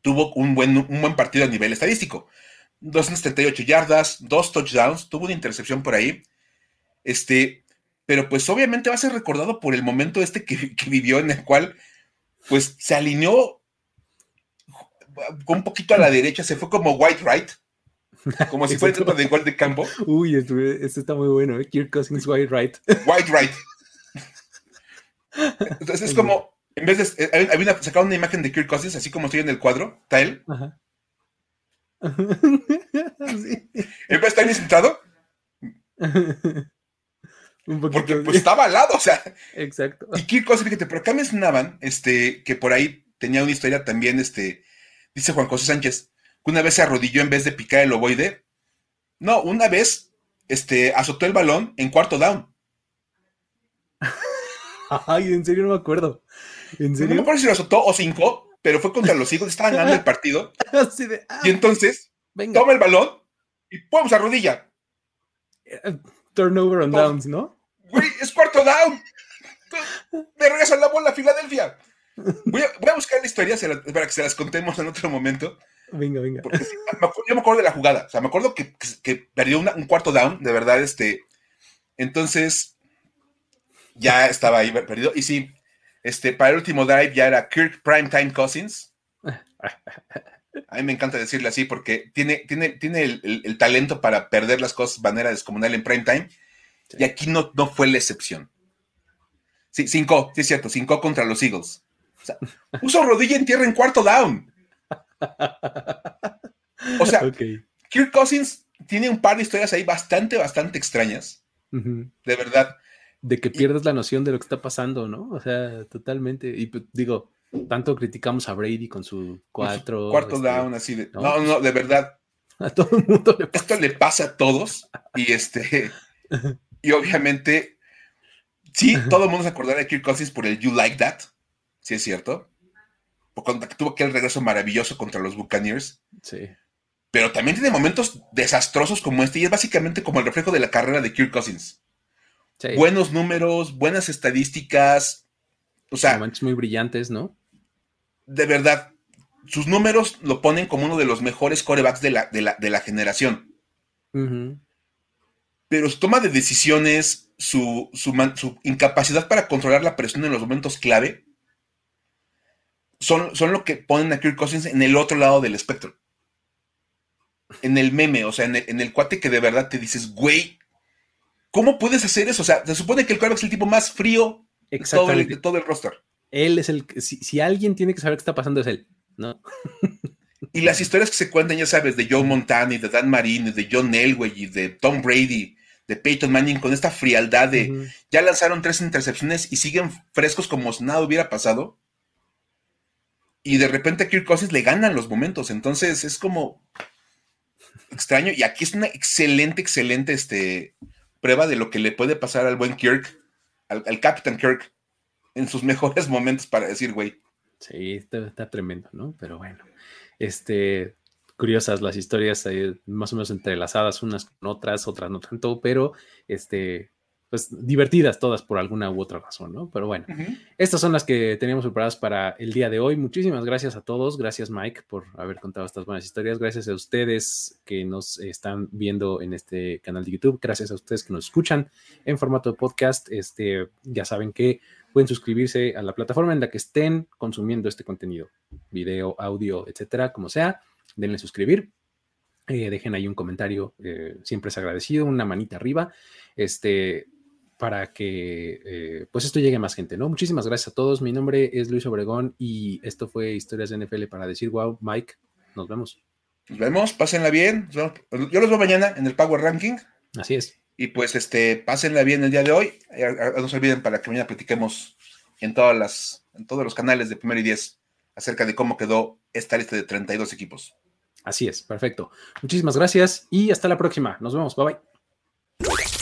tuvo un buen, un buen partido a nivel estadístico. 278 yardas, dos touchdowns, tuvo una intercepción por ahí. Este, pero pues obviamente va a ser recordado por el momento este que vivió en el cual pues se alineó un poquito a la derecha, se fue como White Right, como si fuera el de gol de campo. Uy, esto, está muy bueno, ¿eh? Kirk Cousins White Right. White Right. Entonces es como, en vez de, eh, había una, sacaron una imagen de Kirk Cousins, así como estoy en el cuadro, está él. Ajá. sí. En vez de estar sentado, porque pues estaba al lado, o sea. Exacto. Y qué cosa, fíjate, pero acá mencionaban, este, que por ahí tenía una historia también, este, dice Juan José Sánchez, que una vez se arrodilló en vez de picar el ovoide. No, una vez, este, azotó el balón en cuarto down. Ay, en serio no me acuerdo. ¿En serio? No me acuerdo si lo azotó o cinco, pero fue contra los hijos, estaban ganando el partido. Ah, y entonces, toma el balón y ¡pum! se arrodilla. Turnover on downs, ¿no? Güey, es cuarto down. Me regresan la bola a Filadelfia. Voy a, buscar la historia para que se las contemos en otro momento. Venga, venga. Porque yo me acuerdo de la jugada. O sea, me acuerdo que, perdió un cuarto down, de verdad, este. Entonces, ya estaba ahí perdido. Y sí, este, para el último drive ya era Kirk Primetime Cousins. A mí me encanta decirle así porque tiene, tiene, tiene el, talento para perder las cosas de manera descomunal en prime time. Y aquí no, no fue la excepción. Sí, cinco, sí es cierto, cinco contra los Eagles. O sea, puso rodilla en tierra en cuarto down. O sea, Kirk Cousins tiene un par de historias ahí bastante, bastante extrañas. De verdad. De que pierdes la noción de lo que está pasando, ¿no? O sea, totalmente. Y pues, digo, tanto criticamos a Brady con su cuatro. cuarto este, down, así de. No, no, de verdad. A todo el mundo le pasa. Esto le pasa a todos. Y este. y obviamente. Sí, todo el mundo se acordará de Kirk Cousins por el You Like That. Sí, es cierto. Porque tuvo aquel regreso maravilloso contra los Buccaneers. Sí. Pero también tiene momentos desastrosos como este. Y es básicamente como el reflejo de la carrera de Kirk Cousins. Buenos números, buenas estadísticas. O sea. Momentos muy brillantes, ¿no? De verdad, sus números lo ponen como uno de los mejores corebacks de la, de la, generación. Pero su toma de decisiones, su, su, incapacidad para controlar la presión en los momentos clave, son, son, lo que ponen a Kirk Cousins en el otro lado del espectro. En el meme, o sea, en el, cuate que de verdad te dices, güey, ¿cómo puedes hacer eso? O sea, se supone que el coreback es el tipo más frío de todo de todo el roster él es el, si, si alguien tiene que saber qué está pasando es él, ¿no? y las historias que se cuentan, ya sabes, de Joe Montana y de Dan Marino y de John Elway y de Tom Brady, de Peyton Manning, con esta frialdad de ya lanzaron tres intercepciones y siguen frescos como si nada hubiera pasado. Y de repente a Kirk Cousins le ganan los momentos. Entonces es como extraño. Y aquí es una excelente, excelente este, prueba de lo que le puede pasar al buen Kirk, al, al Captain Kirk en sus mejores momentos para decir, güey. Sí, está, tremendo, ¿no? Pero bueno, este, curiosas las historias más o menos entrelazadas unas con otras, otras no tanto, pero este, pues divertidas todas por alguna u otra razón, ¿no? Pero bueno, estas son las que teníamos preparadas para el día de hoy. Muchísimas gracias a todos. Gracias, Mike, por haber contado estas buenas historias. Gracias a ustedes que nos están viendo en este canal de YouTube. Gracias a ustedes que nos escuchan en formato de podcast. Este, ya saben que pueden suscribirse a la plataforma en la que estén consumiendo este contenido, video, audio, etcétera, como sea. Denle suscribir. Eh, dejen ahí un comentario, eh, siempre es agradecido, una manita arriba, este, para que eh, pues esto llegue a más gente, ¿no? Muchísimas gracias a todos. Mi nombre es Luis Obregón y esto fue Historias de NFL para decir wow, Mike, nos vemos. Nos vemos, pásenla bien. Yo los veo mañana en el Power Ranking. Así es. Y pues este, pásenla bien el día de hoy. No se olviden para que mañana platiquemos en todas las, en todos los canales de Primero y Diez acerca de cómo quedó esta lista de 32 equipos. Así es, perfecto. Muchísimas gracias y hasta la próxima. Nos vemos. Bye bye.